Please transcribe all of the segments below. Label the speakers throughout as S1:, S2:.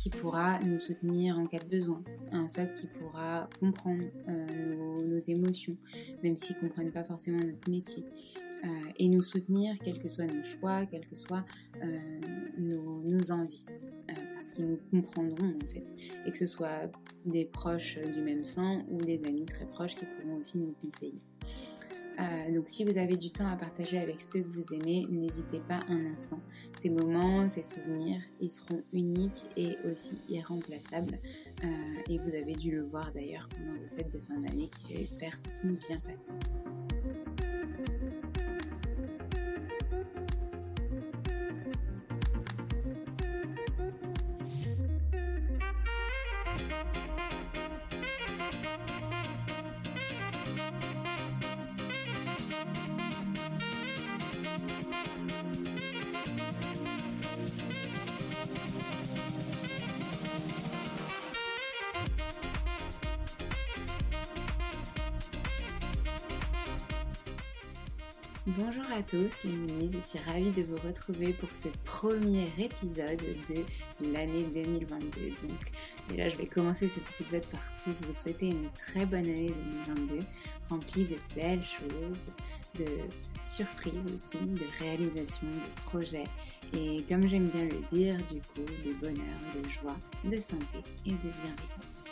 S1: Qui pourra nous soutenir en cas de besoin, un socle qui pourra comprendre euh, nos, émotions, même s'ils ne comprennent pas forcément notre métier, euh, et nous soutenir quels que soient nos choix, quelles que soient euh, nos, envies, parce qu'ils nous comprendront en fait, et que ce soit des proches du même sang ou des amis très proches qui pourront aussi nous conseiller. Euh, donc si vous avez du temps à partager avec ceux que vous aimez, n'hésitez pas un instant. Ces moments, ces souvenirs, ils seront uniques et aussi irremplaçables. Euh, et vous avez dû le voir d'ailleurs pendant vos fêtes de fin d'année qui, j'espère, se sont bien passées. Bonjour à tous les minis, je suis ravie de vous retrouver pour ce premier épisode de l'année 2022. Donc déjà je vais commencer cet épisode par tous vous souhaiter une très bonne année 2022, remplie de belles choses, de surprises aussi, de réalisations, de projets et comme j'aime bien le dire, du coup, de bonheur, de joie, de santé et de bienveillance.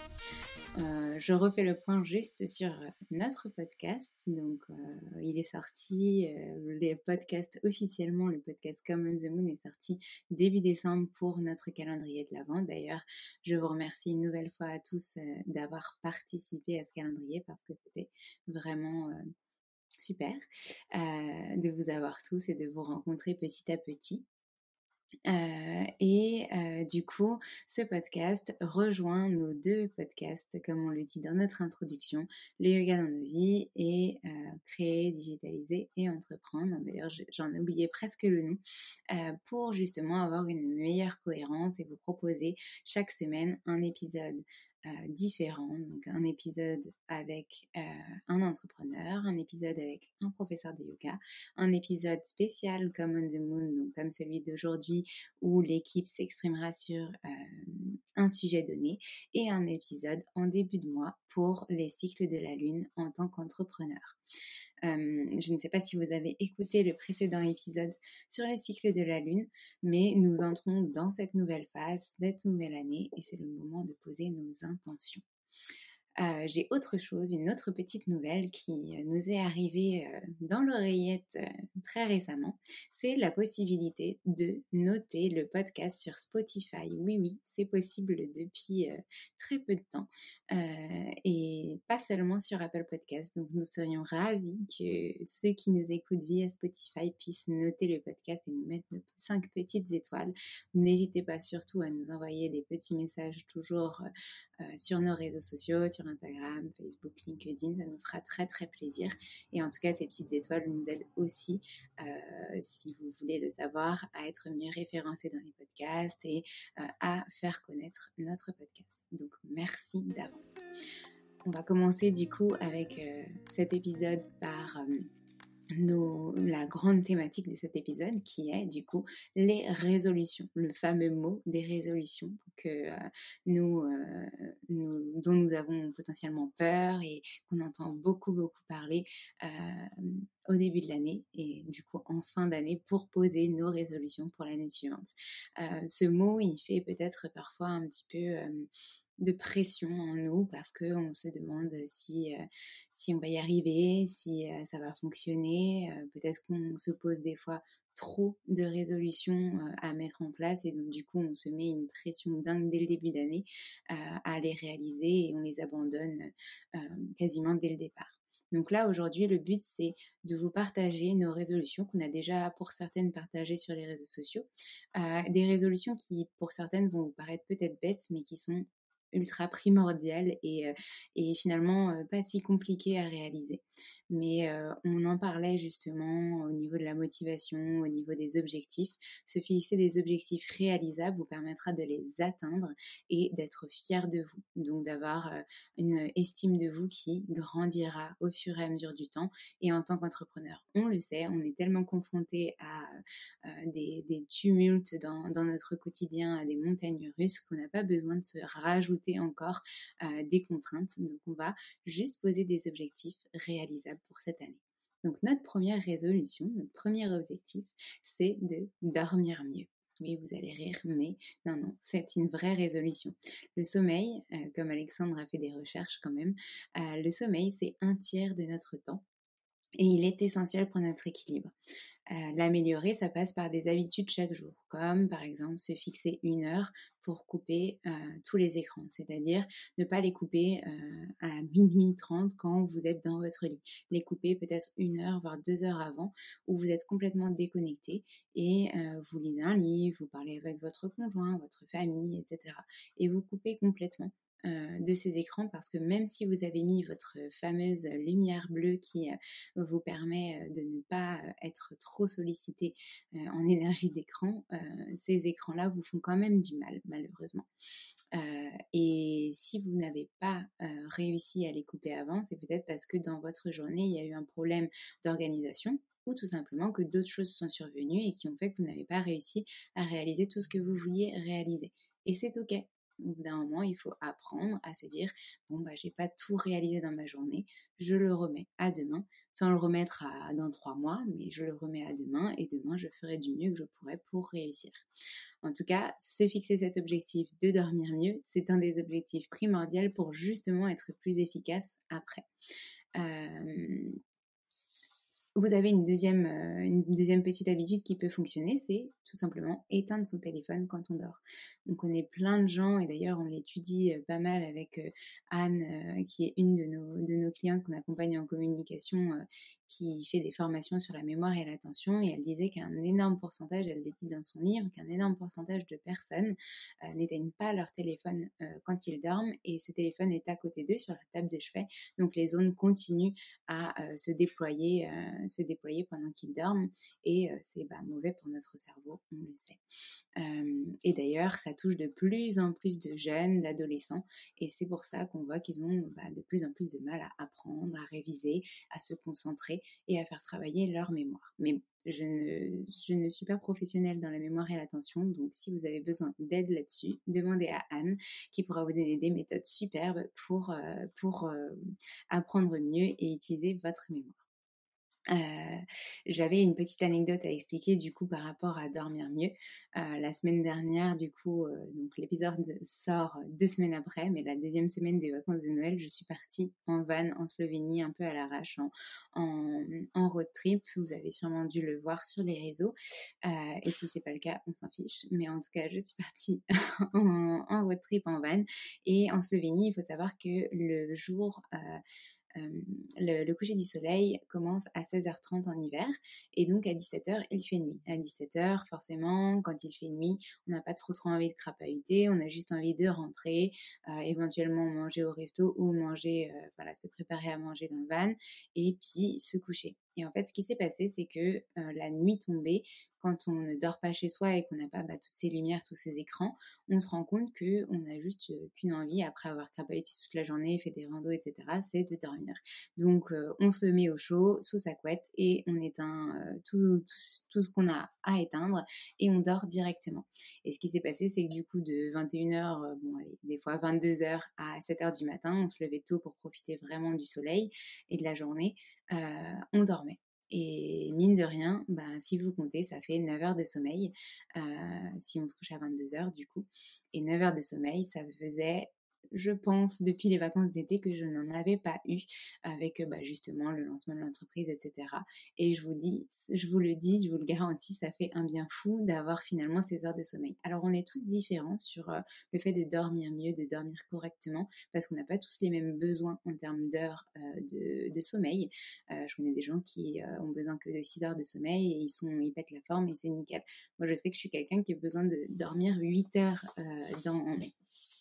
S1: Euh, je refais le point juste sur notre podcast. Donc, euh, il est sorti, euh, le podcast officiellement, le podcast Common the Moon est sorti début décembre pour notre calendrier de l'Avent. D'ailleurs, je vous remercie une nouvelle fois à tous d'avoir participé à ce calendrier parce que c'était vraiment super de vous avoir tous et de vous rencontrer petit à petit. Euh, et euh, du coup, ce podcast rejoint nos deux podcasts, comme on le dit dans notre introduction, le yoga dans nos vies et euh, créer, digitaliser et entreprendre. D'ailleurs, j'en ai oublié presque le nom, pour justement avoir une meilleure cohérence et vous proposer chaque semaine un épisode euh, différents. Donc un épisode avec euh, un entrepreneur, un épisode avec un professeur de yoga, un épisode spécial comme On the Moon, donc comme celui d'aujourd'hui où l'équipe s'exprimera sur euh, un sujet donné, et un épisode en début de mois pour les cycles de la lune en tant qu'entrepreneur. Euh, je ne sais pas si vous avez écouté le précédent épisode sur les cycles de la Lune, mais nous entrons dans cette nouvelle phase, cette nouvelle année, et c'est le moment de poser nos intentions. Euh, j'ai autre chose, une autre petite nouvelle qui euh, nous est arrivée euh, dans l'oreillette très récemment. C'est la possibilité de noter le podcast sur Spotify. Oui, oui, c'est possible depuis très peu de temps et pas seulement sur Apple Podcast. Donc nous serions ravis que ceux qui nous écoutent via Spotify puissent noter le podcast et nous mettre cinq petites étoiles. N'hésitez pas surtout à nous envoyer des petits messages toujours sur nos réseaux sociaux, sur Instagram, Facebook, LinkedIn, ça nous fera très très plaisir. Et en tout cas, ces petites étoiles nous aident aussi, euh, si vous voulez le savoir, à être mieux référencés dans les podcasts et euh, à faire connaître notre podcast. Donc merci d'avance. On va commencer du coup avec euh, cet épisode par la grande thématique de cet épisode qui est du coup les résolutions, le fameux mot des résolutions que euh, nous, euh, nous, dont nous avons potentiellement peur et qu'on entend beaucoup beaucoup parler euh, au début de l'année et du coup en fin d'année pour poser nos résolutions pour l'année suivante. ce mot il fait peut-être parfois un petit peu de pression en nous parce qu'on se demande si, si on va y arriver, si ça va fonctionner. Peut-être qu'on se pose des fois trop de résolutions à mettre en place et donc du coup on se met une pression dingue dès le début d'année à les réaliser et on les abandonne quasiment dès le départ. Donc là, aujourd'hui, le but, c'est de vous partager nos résolutions qu'on a déjà pour certaines partagées sur les réseaux sociaux. des résolutions qui, pour certaines, vont vous paraître peut-être bêtes, mais qui sont ultra primordial et, euh, et finalement euh, pas si compliqué à réaliser. Mais euh, on en parlait justement au niveau de la motivation, au niveau des objectifs. Se fixer des objectifs réalisables vous permettra de les atteindre et d'être fier de vous. Donc d'avoir une estime de vous qui grandira au fur et à mesure du temps. Et en tant qu'entrepreneur, on le sait, on est tellement confronté à des, des, tumultes dans, dans notre quotidien, à des montagnes russes qu'on n'a pas besoin de se rajouter encore euh, des contraintes. Donc on va juste poser des objectifs réalisables pour cette année. Donc notre première résolution, notre premier objectif, c'est de dormir mieux. Oui, vous allez rire, mais non, non, c'est une vraie résolution. Le sommeil, euh, comme Alexandre a fait des recherches quand même, euh, le sommeil, c'est un tiers de notre temps et il est essentiel pour notre équilibre. Euh, l'améliorer, ça passe par des habitudes chaque jour, comme par exemple se fixer une heure pour couper euh, tous les écrans, c'est-à-dire ne pas les couper euh, à minuit 30 quand vous êtes dans votre lit, les couper peut-être une heure, voire deux heures avant, où vous êtes complètement déconnecté et vous lisez un livre, vous parlez avec votre conjoint, votre famille, etc. Et vous coupez complètement de ces écrans parce que même si vous avez mis votre fameuse lumière bleue qui vous permet de ne pas être trop sollicité en énergie d'écran, ces écrans-là vous font quand même du mal malheureusement. et si vous n'avez pas réussi à les couper avant, c'est peut-être parce que dans votre journée, il y a eu un problème d'organisation ou tout simplement que d'autres choses sont survenues et qui ont fait que vous n'avez pas réussi à réaliser tout ce que vous vouliez réaliser. Et c'est ok. Au bout d'un moment, il faut apprendre à se dire bon bah j'ai pas tout réalisé dans ma journée, je le remets à demain, sans le remettre à, dans trois mois, mais je le remets à demain et demain je ferai du mieux que je pourrai pour réussir. En tout cas, se fixer cet objectif de dormir mieux, c'est un des objectifs primordiaux pour justement être plus efficace après. Euh, vous avez une deuxième, euh, une deuxième petite habitude qui peut fonctionner, c'est tout simplement éteindre son téléphone quand on dort. On connaît plein de gens, et d'ailleurs on l'étudie euh, pas mal avec euh, Anne, qui est une de nos, de nos clientes qu'on accompagne en communication, qui fait des formations sur la mémoire et l'attention, et elle disait qu'un énorme pourcentage, elle le dit dans son livre, qu'un énorme pourcentage de personnes n'éteignent pas leur téléphone quand ils dorment, et ce téléphone est à côté d'eux sur la table de chevet, donc les zones continuent à se déployer se déployer pendant qu'ils dorment et c'est bah, mauvais pour notre cerveau, on le sait. et d'ailleurs, ça touche de plus en plus de jeunes, d'adolescents et c'est pour ça qu'on voit qu'ils ont bah, de plus en plus de mal à apprendre, à réviser, à se concentrer et à faire travailler leur mémoire. Mais je ne, suis pas professionnelle dans la mémoire et l'attention, donc si vous avez besoin d'aide là-dessus, demandez à Anne qui pourra vous donner des méthodes superbes pour, pour apprendre mieux et utiliser votre mémoire. Euh, j'avais une petite anecdote à expliquer du coup par rapport à dormir mieux. Euh, la semaine dernière, du coup, euh, donc l'épisode sort deux semaines après, mais la deuxième semaine des vacances de Noël, je suis partie en van en Slovénie, un peu à l'arrache, en, road trip. Vous avez sûrement dû le voir sur les réseaux. et si c'est pas le cas, on s'en fiche. Mais en tout cas, je suis partie en, en road trip en van. Et en Slovénie, il faut savoir que le jour le, coucher du soleil commence à 16h30 en hiver et donc à 17h il fait nuit. À 17h forcément quand il fait nuit on n'a pas trop trop envie de crapahuter, on a juste envie de rentrer, euh, éventuellement manger au resto ou manger, euh, voilà, se préparer à manger dans le van et puis se coucher. Et en fait, ce qui s'est passé, c'est que euh, la nuit tombée, quand on ne dort pas chez soi et qu'on n'a pas bah, toutes ces lumières, tous ces écrans, on se rend compte qu'on n'a juste euh, qu'une envie, après avoir crapahuté toute la journée, fait des randos, etc., c'est de dormir. Donc, on se met au chaud, sous sa couette, et on éteint tout, ce qu'on a à éteindre, et on dort directement. Et ce qui s'est passé, c'est que du coup, de 21h, bon, allez, des fois 22h à 7h du matin, on se levait tôt pour profiter vraiment du soleil et de la journée. On dormait. Et mine de rien, bah, si vous comptez, ça fait 9 heures de sommeil, euh, si on se couche à 22 heures du coup. Et 9 heures de sommeil, ça faisait je pense, depuis les vacances d'été que je n'en avais pas eu avec bah, justement le lancement de l'entreprise, etc. Et je vous dis, je vous le dis, je vous le garantis, ça fait un bien fou d'avoir finalement ces heures de sommeil. Alors on est tous différents sur euh, le fait de dormir mieux, de dormir correctement, parce qu'on n'a pas tous les mêmes besoins en termes d'heures euh, de, sommeil. Euh, je connais des gens qui ont besoin que de 6 heures de sommeil et ils sont, ils pètent la forme et c'est nickel. Moi je sais que je suis quelqu'un qui a besoin de dormir 8 heures dans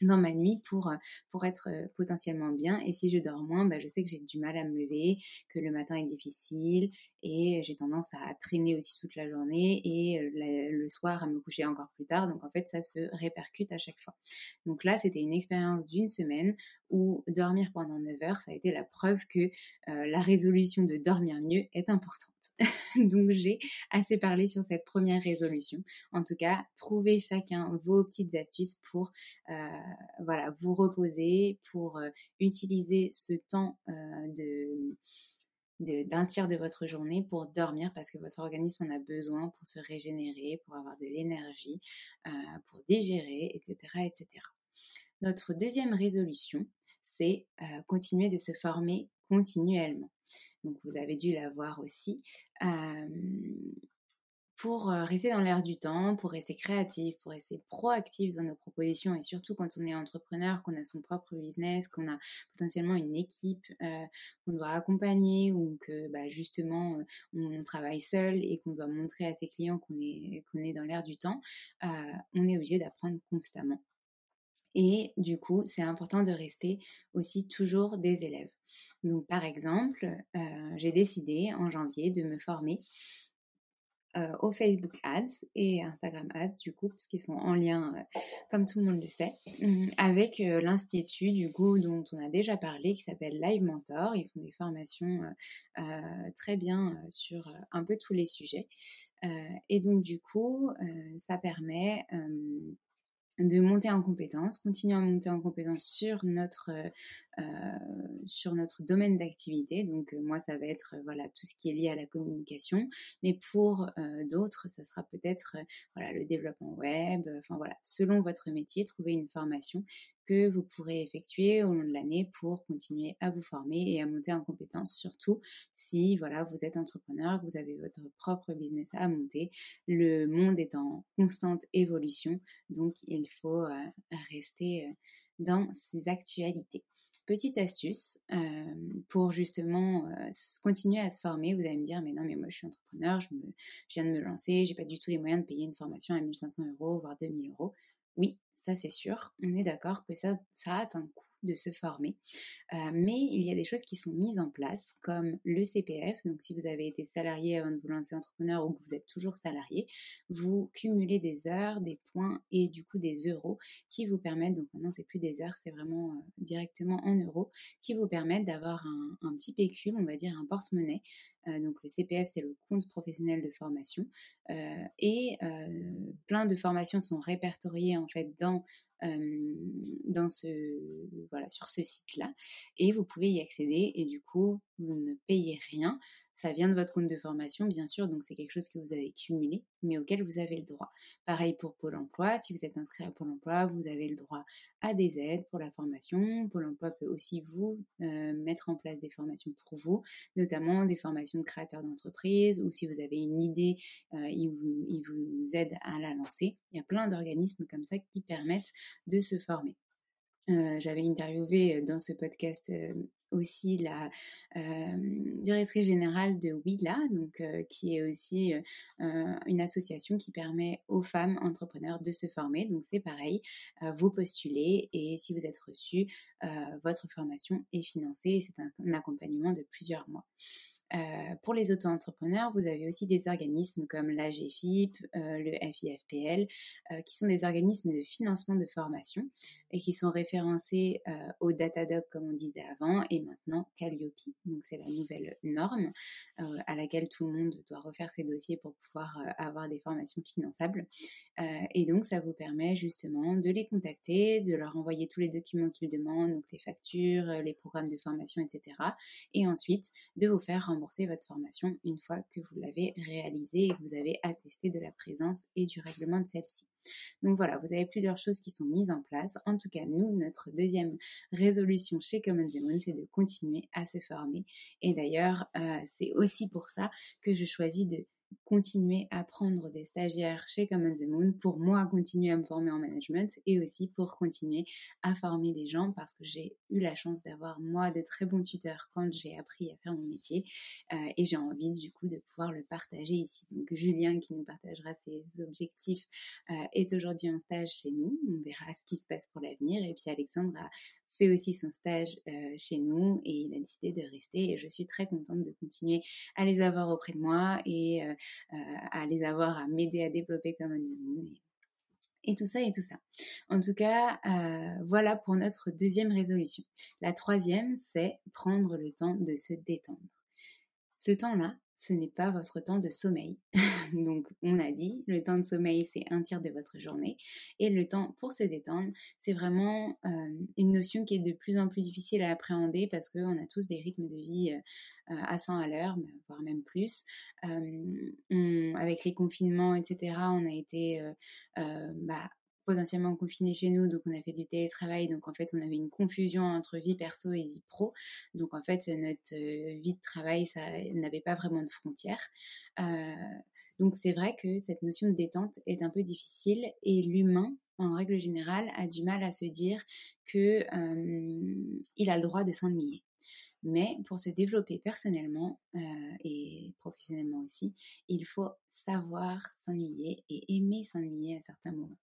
S1: dans ma nuit pour, euh, pour être euh, potentiellement bien. Et si je dors moins, bah, je sais que j'ai du mal à me lever, que le matin est difficile et j'ai tendance à traîner aussi toute la journée et euh, le soir à me coucher encore plus tard. Donc en fait, ça se répercute à chaque fois. Donc là, c'était une expérience d'une semaine où dormir pendant 9 heures, ça a été la preuve que la résolution de dormir mieux est importante. Donc j'ai assez parlé sur cette première résolution. En tout cas, trouvez chacun vos petites astuces pour euh, voilà, vous reposer, pour euh, utiliser ce temps euh, de d'un tiers de votre journée pour dormir parce que votre organisme en a besoin pour se régénérer, pour avoir de l'énergie, pour digérer, etc., etc. Notre deuxième résolution, c'est continuer de se former continuellement. Donc vous avez dû la voir aussi pour rester dans l'air du temps, pour rester créatif, pour rester proactif dans nos propositions et surtout quand on est entrepreneur, qu'on a son propre business, qu'on a potentiellement une équipe qu'on doit accompagner ou que bah, justement on travaille seul et qu'on doit montrer à ses clients qu'on est, dans l'air du temps, on est obligé d'apprendre constamment. Et du coup, c'est important de rester aussi toujours des élèves. Donc, par exemple, j'ai décidé en janvier de me former euh, au Facebook Ads et Instagram Ads du coup, parce qu'ils sont en lien, euh, comme tout le monde le sait, hum, avec euh, l'institut du coup dont on a déjà parlé, qui s'appelle Live Mentor. Ils font des formations très bien sur un peu tous les sujets. et donc du coup, ça permet de monter en compétence, continuer à monter en compétence sur notre, euh, sur notre domaine d'activité. Donc euh, moi, ça va être euh, voilà tout ce qui est lié à la communication, mais pour d'autres, ça sera peut-être voilà le développement web. Enfin voilà, selon votre métier, trouver une formation que vous pourrez effectuer au long de l'année pour continuer à vous former et à monter en compétence, surtout si voilà, vous êtes entrepreneur, que vous avez votre propre business à monter. Le monde est en constante évolution, donc il faut euh, rester euh, dans ces actualités. Petite astuce euh, pour justement continuer à se former. Vous allez me dire, mais non, mais moi je suis entrepreneur, je, je viens de me lancer, j'ai pas du tout les moyens de payer une formation à 1500 euros, voire 2000 euros. Oui, ça c'est sûr. On est d'accord que ça, ça a un coût de se former. Euh, mais il y a des choses qui sont mises en place, comme le CPF. Donc, si vous avez été salarié avant de vous lancer entrepreneur ou que vous êtes toujours salarié, vous cumulez des heures, des points et du coup des euros qui vous permettent, donc maintenant c'est plus des heures, c'est vraiment euh, directement en euros, qui vous permettent d'avoir un, petit pécule, on va dire un porte-monnaie. Euh, donc le CPF, c'est le compte professionnel de formation. et plein de formations sont répertoriées en fait dans dans ce, voilà, sur ce site-là. Et vous pouvez y accéder et du coup, vous ne payez rien. Ça vient de votre compte de formation, bien sûr, donc c'est quelque chose que vous avez cumulé, mais auquel vous avez le droit. Pareil pour Pôle emploi, si vous êtes inscrit à Pôle emploi, vous avez le droit à des aides pour la formation. Pôle emploi peut aussi vous euh, mettre en place des formations pour vous, notamment des formations de créateurs d'entreprise, ou si vous avez une idée, euh, il, vous, il vous aide à la lancer. Il y a plein d'organismes comme ça qui permettent de se former. Euh, j'avais interviewé dans ce podcast aussi la directrice générale de Willa, donc qui est aussi une association qui permet aux femmes entrepreneurs de se former. Donc c'est pareil, vous postulez et si vous êtes reçu, votre formation est financée et c'est un, accompagnement de plusieurs mois. Euh, pour les auto-entrepreneurs, vous avez aussi des organismes comme l'AGFIP, euh, le FIFPL, euh, qui sont des organismes de financement de formation et qui sont référencés au Datadoc, comme on disait avant, et maintenant Calliope. Donc, c'est la nouvelle norme à laquelle tout le monde doit refaire ses dossiers pour pouvoir avoir des formations finançables. et donc, ça vous permet justement de les contacter, de leur envoyer tous les documents qu'ils demandent, donc les factures, les programmes de formation, etc. Et ensuite, de vous faire rembourser votre formation une fois que vous l'avez réalisée et que vous avez attesté de la présence et du règlement de celle-ci. Donc voilà, vous avez plusieurs choses qui sont mises en place. En tout cas, nous, notre deuxième résolution chez Common Moon, c'est de continuer à se former. Et d'ailleurs, euh, c'est aussi pour ça que je choisis de continuer à prendre des stagiaires chez Common the Moon pour moi continuer à me former en management et aussi pour continuer à former des gens parce que j'ai eu la chance d'avoir moi de très bons tuteurs quand j'ai appris à faire mon métier euh, et j'ai envie du coup de pouvoir le partager ici. Donc Julien qui nous partagera ses objectifs euh, est aujourd'hui en stage chez nous. On verra ce qui se passe pour l'avenir et puis Alexandre a fait aussi son stage chez nous et il a décidé de rester et je suis très contente de continuer à les avoir auprès de moi et à les avoir à m'aider à développer comme un et, et tout ça et tout ça. En tout cas, voilà pour notre deuxième résolution. La troisième, c'est prendre le temps de se détendre. Ce temps-là, ce n'est pas votre temps de sommeil. Donc, on a dit, le temps de sommeil, c'est un tiers de votre journée. Et le temps pour se détendre, c'est vraiment une notion qui est de plus en plus difficile à appréhender parce qu'on a tous des rythmes de vie à 100 à l'heure, voire même plus. Avec les confinements, etc., on a été bah, potentiellement confinés chez nous, donc on a fait du télétravail, donc en fait on avait une confusion entre vie perso et vie pro, donc en fait notre euh, vie de travail ça n'avait pas vraiment de frontières. Euh, donc c'est vrai que cette notion de détente est un peu difficile et l'humain en règle générale a du mal à se dire que euh, il a le droit de s'ennuyer. Mais pour se développer personnellement et professionnellement aussi, il faut savoir s'ennuyer et aimer s'ennuyer à certains moments.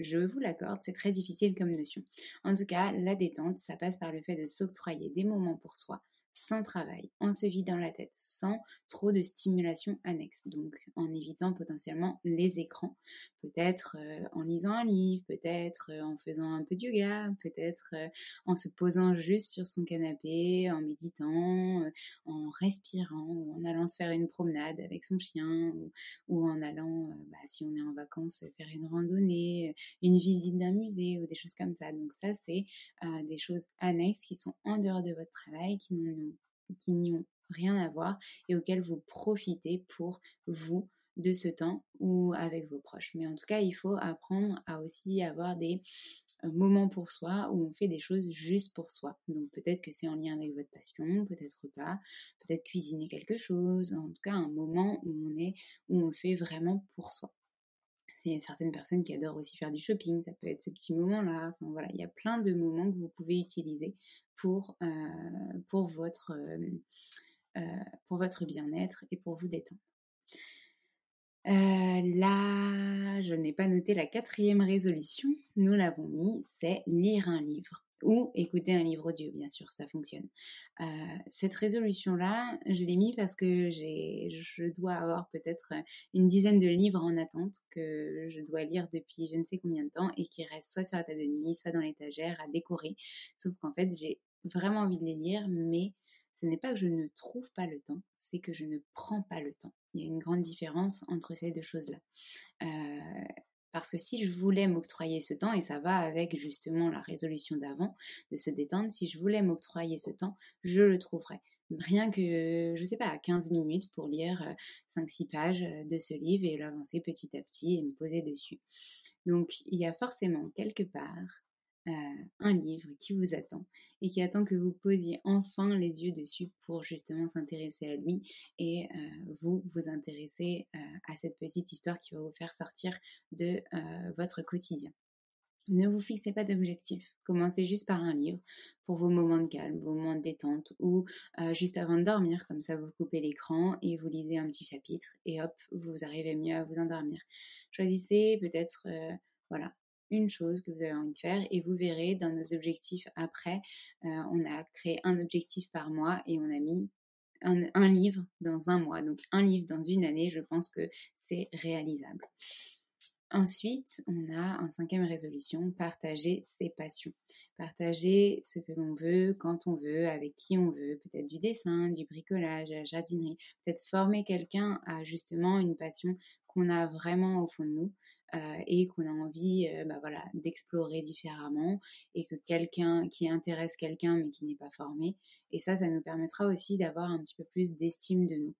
S1: Je vous l'accorde, c'est très difficile comme notion. En tout cas, la détente, ça passe par le fait de s'octroyer des moments pour soi, sans travail, en se vidant la tête, sans trop de stimulation annexe. Donc en évitant potentiellement les écrans, peut-être euh, en lisant un livre, peut-être euh, en faisant un peu de yoga, peut-être euh, en se posant juste sur son canapé, en méditant, en respirant ou en allant se faire une promenade avec son chien ou, en allant, bah, si on est en vacances, faire une randonnée, une visite d'un musée ou des choses comme ça. Donc ça, c'est des choses annexes qui sont en dehors de votre travail, qui qui n'y ont rien à voir et auxquelles vous profitez pour vous de ce temps ou avec vos proches. Mais en tout cas, il faut apprendre à aussi avoir des euh, moments pour soi où on fait des choses juste pour soi. Donc peut-être que c'est en lien avec votre passion, peut-être pas, peut-être cuisiner quelque chose, en tout cas un moment où on est où on le fait vraiment pour soi. C'est certaines personnes qui adorent aussi faire du shopping, ça peut être ce petit moment-là. Voilà, il y a plein de moments que vous pouvez utiliser pour, euh, euh, pour votre bien-être et pour vous détendre. Euh, là, je n'ai pas noté la quatrième résolution, nous l'avons mis, c'est lire un livre ou écouter un livre audio, bien sûr, ça fonctionne. Euh, cette résolution-là, je l'ai mis parce que je dois avoir peut-être une dizaine de livres en attente que je dois lire depuis je ne sais combien de temps et qui restent soit sur la table de nuit, soit dans l'étagère à décorer. Sauf qu'en fait, j'ai vraiment envie de les lire, mais ce n'est pas que je ne trouve pas le temps, c'est que je ne prends pas le temps. Il y a une grande différence entre ces deux choses-là. Euh, parce que si je voulais m'octroyer ce temps, et ça va avec justement la résolution d'avant, de se détendre, si je voulais m'octroyer ce temps, je le trouverais. Rien que, je sais pas, 15 minutes pour lire 5-6 euh, pages euh, de ce livre et l'avancer petit à petit et me poser dessus. Donc il y a forcément quelque part euh, un livre qui vous attend et qui attend que vous posiez enfin les yeux dessus pour justement s'intéresser à lui et euh, vous vous intéresser euh, à cette petite histoire qui va vous faire sortir de votre quotidien. Ne vous fixez pas d'objectif. Commencez juste par un livre pour vos moments de calme, vos moments de détente ou juste avant de dormir. Comme ça, vous coupez l'écran et vous lisez un petit chapitre et hop, vous arrivez mieux à vous endormir. Choisissez peut-être, voilà, une chose que vous avez envie de faire et vous verrez dans nos objectifs après, euh, on a créé un objectif par mois et on a mis un, livre dans un mois. Donc un livre dans une année, je pense que c'est réalisable. Ensuite, on a en cinquième résolution, partager ses passions. Partager ce que l'on veut, quand on veut, avec qui on veut, peut-être du dessin, du bricolage, la jardinerie, peut-être former quelqu'un à justement une passion qu'on a vraiment au fond de nous. Euh, et qu'on a envie euh, bah voilà, d'explorer différemment et que quelqu'un qui intéresse quelqu'un mais qui n'est pas formé. Et ça, ça nous permettra aussi d'avoir un petit peu plus d'estime de nous.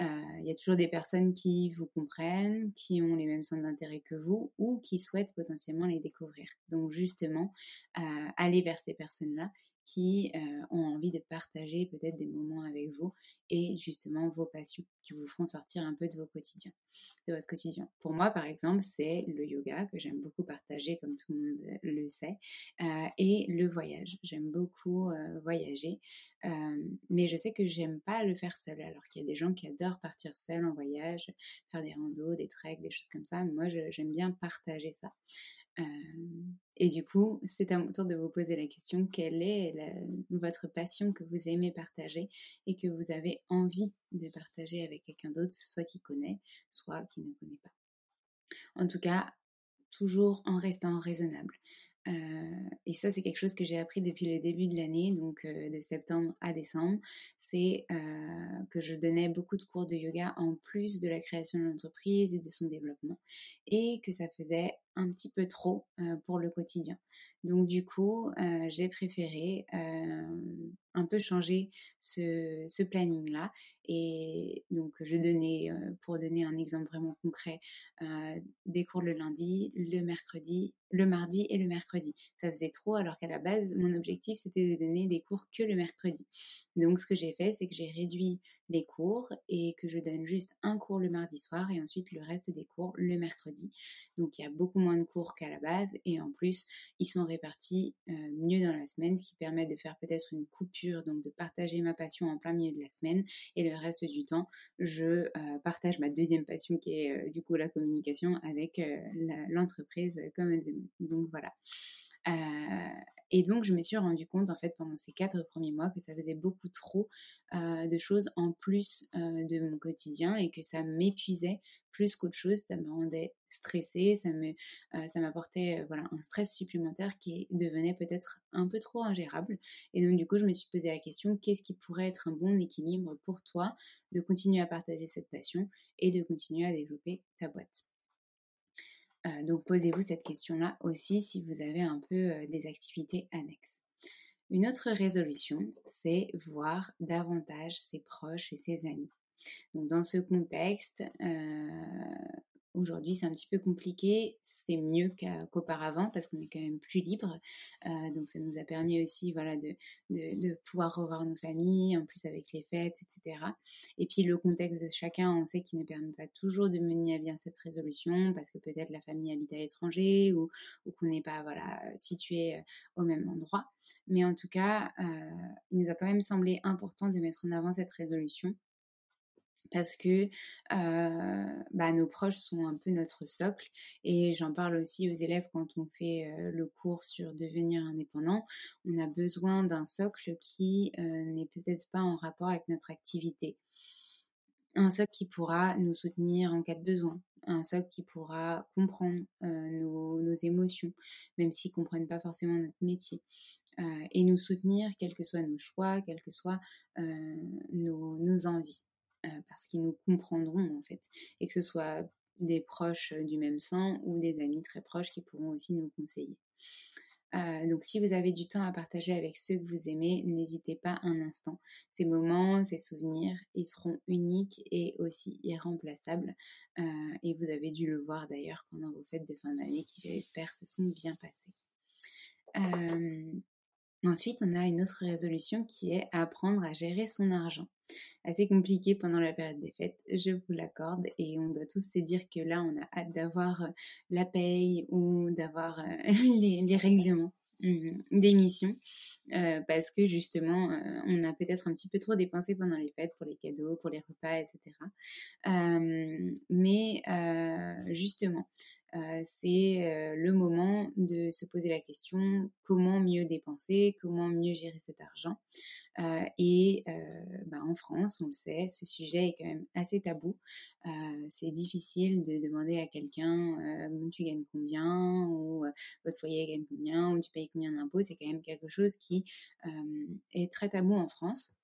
S1: Euh, il y a toujours des personnes qui vous comprennent, qui ont les mêmes centres d'intérêt que vous ou qui souhaitent potentiellement les découvrir. Donc justement, allez vers ces personnes-là qui euh, ont envie de partager peut-être des moments avec vous et justement vos passions qui vous feront sortir un peu de vos quotidiens, de votre quotidien. Pour moi, par exemple, c'est le yoga que j'aime beaucoup partager, comme tout le monde le sait, euh, et le voyage. J'aime beaucoup euh, voyager, mais je sais que j'aime pas le faire seul. Alors qu'il y a des gens qui adorent partir seul en voyage, faire des randos, des treks, des choses comme ça. Moi, j'aime bien partager ça. Euh, et du coup, c'est à mon tour de vous poser la question, quelle est votre passion que vous aimez partager et que vous avez envie de partager avec quelqu'un d'autre, soit qui connaît, soit qui ne connaît pas? En tout cas, toujours en restant raisonnable. Euh, et ça, c'est quelque chose que j'ai appris depuis le début de l'année, donc euh, de septembre à décembre. C'est que je donnais beaucoup de cours de yoga en plus de la création de l'entreprise et de son développement. Et que ça faisait un petit peu trop pour le quotidien. Donc du coup, j'ai préféré un peu changer ce, planning-là. Et donc je donnais, pour donner un exemple vraiment concret, des cours le lundi, le mercredi, le mardi et le mercredi. Ça faisait trop alors qu'à la base, mon objectif, c'était de donner des cours que le mercredi. Donc ce que j'ai fait, c'est que j'ai réduit les cours et que je donne juste un cours le mardi soir et ensuite le reste des cours le mercredi. Donc il y a beaucoup moins de cours qu'à la base et en plus ils sont répartis euh, mieux dans la semaine, ce qui permet de faire peut-être une coupure, donc de partager ma passion en plein milieu de la semaine et le reste du temps je euh, partage ma deuxième passion qui est euh, du coup la communication avec l'entreprise Common Donc voilà. Et donc, je me suis rendu compte, en fait, pendant ces quatre premiers mois, que ça faisait beaucoup trop euh, de choses en plus euh, de mon quotidien et que ça m'épuisait plus qu'autre chose. Ça me rendait stressée, ça me, euh, m'apportait voilà un stress supplémentaire qui devenait peut-être un peu trop ingérable. Et donc, du coup, je me suis posé la question qu'est-ce qui pourrait être un bon équilibre pour toi de continuer à partager cette passion et de continuer à développer ta boîte? Euh, donc posez-vous cette question-là aussi si vous avez un peu euh, des activités annexes. Une autre résolution, c'est voir davantage ses proches et ses amis. Donc dans ce contexte, euh, Aujourd'hui, c'est un petit peu compliqué. C'est mieux qu'auparavant parce qu'on est quand même plus libre. Euh, donc, ça nous a permis aussi voilà, de, pouvoir revoir nos familles, en plus avec les fêtes, etc. Et puis, le contexte de chacun, on sait qu'il ne permet pas toujours de mener à bien cette résolution parce que peut-être la famille habite à l'étranger ou, qu'on n'est pas voilà, situé euh, au même endroit. Mais en tout cas, euh, il nous a quand même semblé important de mettre en avant cette résolution parce que bah, nos proches sont un peu notre socle et j'en parle aussi aux élèves quand on fait le cours sur devenir indépendant. On a besoin d'un socle qui n'est peut-être pas en rapport avec notre activité. Un socle qui pourra nous soutenir en cas de besoin, un socle qui pourra comprendre nos, émotions, même s'ils ne comprennent pas forcément notre métier. et nous soutenir, quels que soient nos choix, quelles que soient nos envies. Euh, parce qu'ils nous comprendront en fait, et que ce soit des proches euh, du même sang ou des amis très proches qui pourront aussi nous conseiller. Euh, donc si vous avez du temps à partager avec ceux que vous aimez, n'hésitez pas un instant. Ces moments, ces souvenirs, ils seront uniques et aussi irremplaçables. et vous avez dû le voir d'ailleurs pendant vos fêtes de fin d'année qui, j'espère, se sont bien passées. Ensuite, on a une autre résolution qui est apprendre à gérer son argent. Assez compliqué pendant la période des fêtes, je vous l'accorde, et on doit tous se dire que là, on a hâte d'avoir euh, la paye ou d'avoir euh, les, règlements mmh, d'émission. Euh, parce que justement, on a peut-être un petit peu trop dépensé pendant les fêtes pour les cadeaux, pour les repas, etc. mais justement, c'est le moment de se poser la question comment mieux dépenser, comment mieux gérer cet argent? Et bah, en France, on le sait, ce sujet est quand même assez tabou. c'est difficile de demander à quelqu'un tu gagnes combien ou votre foyer gagne combien ou tu payes combien d'impôts. C'est quand même quelque chose qui est très tabou en France.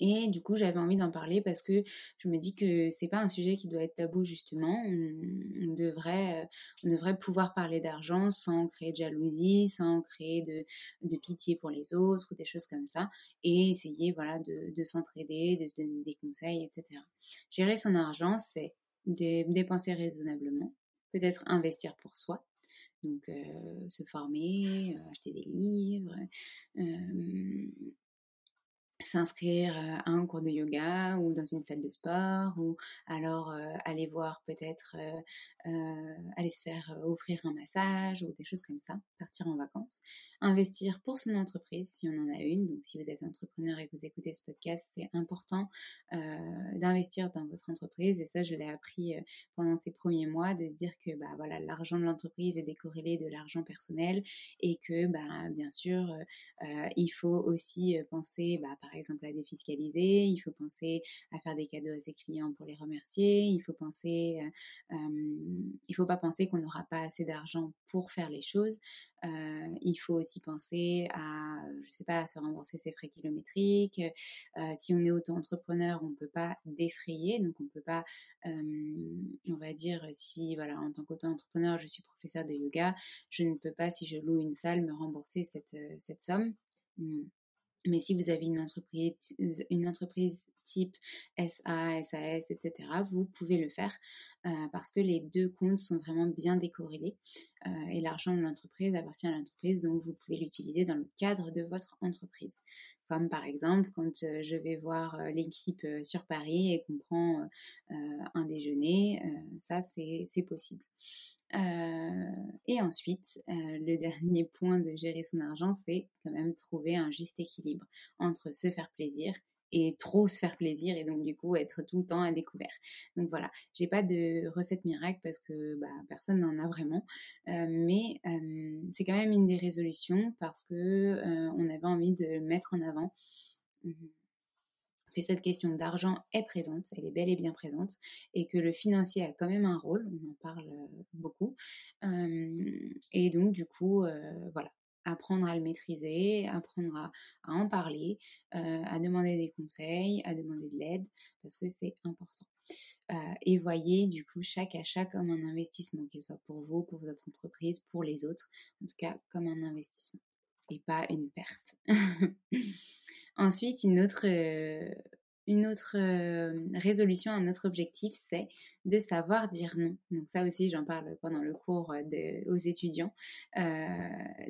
S1: Et du coup, j'avais envie d'en parler parce que je me dis que c'est pas un sujet qui doit être tabou justement. On, devrait, euh, on devrait pouvoir parler d'argent sans créer de jalousie, sans créer de, de, pitié pour les autres ou des choses comme ça, et essayer voilà de, de s'entraider, de se donner des conseils, etc. Gérer son argent, c'est dépenser raisonnablement, peut-être investir pour soi, donc euh, se former, euh, acheter des livres, s'inscrire à un cours de yoga ou dans une salle de sport ou alors aller voir peut-être aller se faire offrir un massage ou des choses comme ça, partir en vacances, investir pour son entreprise si on en a une. Donc si vous êtes entrepreneur et que vous écoutez ce podcast, c'est important d'investir dans votre entreprise et ça je l'ai appris pendant ces premiers mois de se dire que bah voilà l'argent de l'entreprise est décorrélé de l'argent personnel et que bah bien sûr il faut aussi penser bah, par exemple à défiscaliser, il faut penser à faire des cadeaux à ses clients pour les remercier, il faut penser, euh, il faut pas penser qu'on n'aura pas assez d'argent pour faire les choses. Euh, il faut aussi penser à, je sais pas, à se rembourser ses frais kilométriques. Euh, si on est auto-entrepreneur, on ne peut pas défrayer, donc on ne peut pas, on va dire, si voilà, en tant qu'auto-entrepreneur, je suis professeur de yoga, je ne peux pas, si je loue une salle, me rembourser cette, cette somme. Mais si vous avez une entreprise, une entreprise type SA, SAS, etc., vous pouvez le faire parce que les deux comptes sont vraiment bien décorrélés et l'argent de l'entreprise appartient à l'entreprise, donc vous pouvez l'utiliser dans le cadre de votre entreprise. Comme par exemple quand je vais voir l'équipe sur Paris et qu'on prend un déjeuner, ça c'est possible. et ensuite, le dernier point de gérer son argent, c'est quand même trouver un juste équilibre entre se faire plaisir et trop se faire plaisir et donc du coup être tout le temps à découvert. Donc voilà, j'ai pas de recette miracle parce que bah, personne n'en a vraiment, euh, mais euh, c'est quand même une des résolutions parce que euh, on avait envie de mettre en avant. Mmh, que cette question d'argent est présente, elle est bel et bien présente, et que le financier a quand même un rôle, on en parle beaucoup. et donc du coup, voilà, apprendre à le maîtriser, apprendre à, en parler, euh, à demander des conseils, à demander de l'aide, parce que c'est important. Euh, et voyez du coup chaque achat comme un investissement, qu'il soit pour vous, pour votre entreprise, pour les autres, en tout cas comme un investissement et pas une perte. Ensuite, une autre, euh, une autre résolution, un autre objectif, c'est de savoir dire non. Donc ça aussi, j'en parle pendant le cours aux étudiants.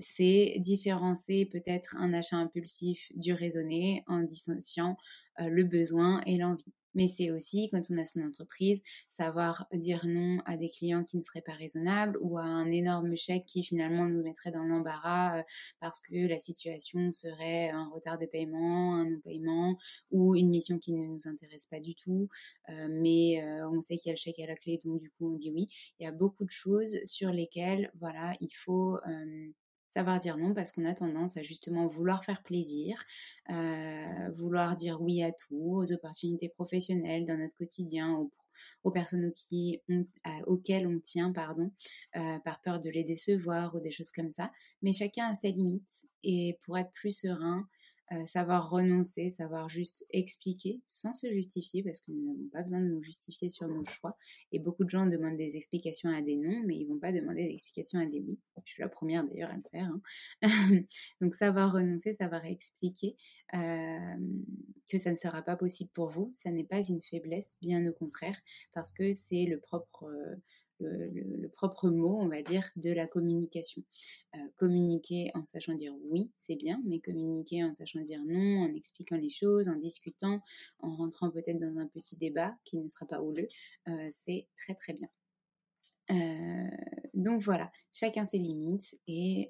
S1: c'est différencier peut-être un achat impulsif du raisonné en dissociant le besoin et l'envie mais c'est aussi quand on a son entreprise, savoir dire non à des clients qui ne seraient pas raisonnables ou à un énorme chèque qui finalement nous mettrait dans l'embarras euh, parce que la situation serait un retard de paiement, un non-paiement ou une mission qui ne nous intéresse pas du tout, euh, mais euh, on sait qu'il y a le chèque à la clé, donc du coup on dit oui. Il y a beaucoup de choses sur lesquelles, voilà, il faut savoir dire non parce qu'on a tendance à justement vouloir faire plaisir, vouloir dire oui à tout, aux opportunités professionnelles dans notre quotidien, aux, personnes auxquelles on tient, pardon, par peur de les décevoir ou des choses comme ça. Mais chacun a ses limites et pour être plus serein, euh, savoir renoncer, savoir juste expliquer sans se justifier, parce que nous n'avons pas besoin de nous justifier sur nos choix. Et beaucoup de gens demandent des explications à des non, mais ils vont pas demander des explications à des oui. Je suis la première d'ailleurs à le faire. Hein. Donc savoir renoncer, savoir expliquer euh, que ça ne sera pas possible pour vous, ça n'est pas une faiblesse, bien au contraire, parce que c'est le propre... Euh, le, propre mot, on va dire, de la communication. Euh, communiquer en sachant dire oui, c'est bien, mais communiquer en sachant dire non, en expliquant les choses, en discutant, en rentrant peut-être dans un petit débat qui ne sera pas houleux, euh, c'est très très bien. Euh, donc voilà, chacun ses limites et